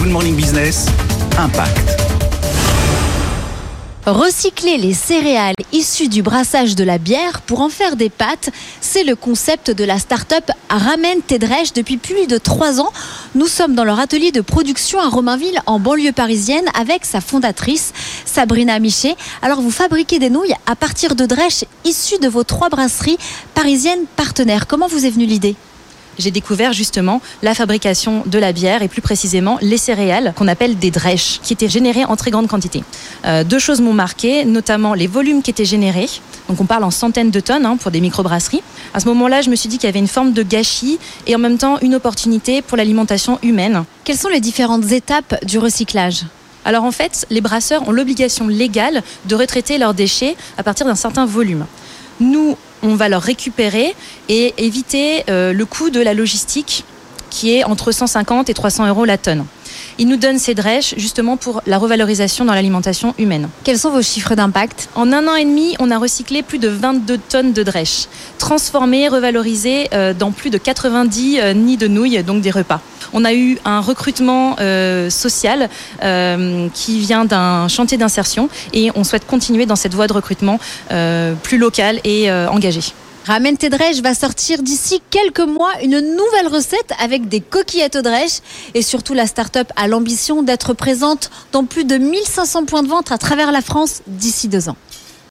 Good Morning Business, Impact. Recycler les céréales issues du brassage de la bière pour en faire des pâtes, c'est le concept de la start-up Ramen Tedrèche depuis plus de trois ans. Nous sommes dans leur atelier de production à Romainville, en banlieue parisienne, avec sa fondatrice, Sabrina Michet. Alors, vous fabriquez des nouilles à partir de drèches issues de vos trois brasseries parisiennes partenaires. Comment vous est venue l'idée? J'ai découvert justement la fabrication de la bière et plus précisément les céréales qu'on appelle des drèches qui étaient générées en très grande quantité. Euh, deux choses m'ont marqué, notamment les volumes qui étaient générés. Donc on parle en centaines de tonnes hein, pour des microbrasseries. À ce moment-là, je me suis dit qu'il y avait une forme de gâchis et en même temps une opportunité pour l'alimentation humaine. Quelles sont les différentes étapes du recyclage? Alors en fait, les brasseurs ont l'obligation légale de retraiter leurs déchets à partir d'un certain volume. Nous, on va leur récupérer et éviter euh, le coût de la logistique qui est entre 150 et 300 euros la tonne. Ils nous donnent ces drèches justement pour la revalorisation dans l'alimentation humaine. Quels sont vos chiffres d'impact? En un an et demi, on a recyclé plus de 22 tonnes de drèches, transformées, revalorisées euh, dans plus de 90 euh, nids de nouilles, donc des repas. On a eu un recrutement social qui vient d'un chantier d'insertion et on souhaite continuer dans cette voie de recrutement plus locale et engagée. Ramen Tedrèche va sortir d'ici quelques mois une nouvelle recette avec des coquillettes au drèche et surtout la start-up a l'ambition d'être présente dans plus de 1500 points de vente à travers la France d'ici deux ans.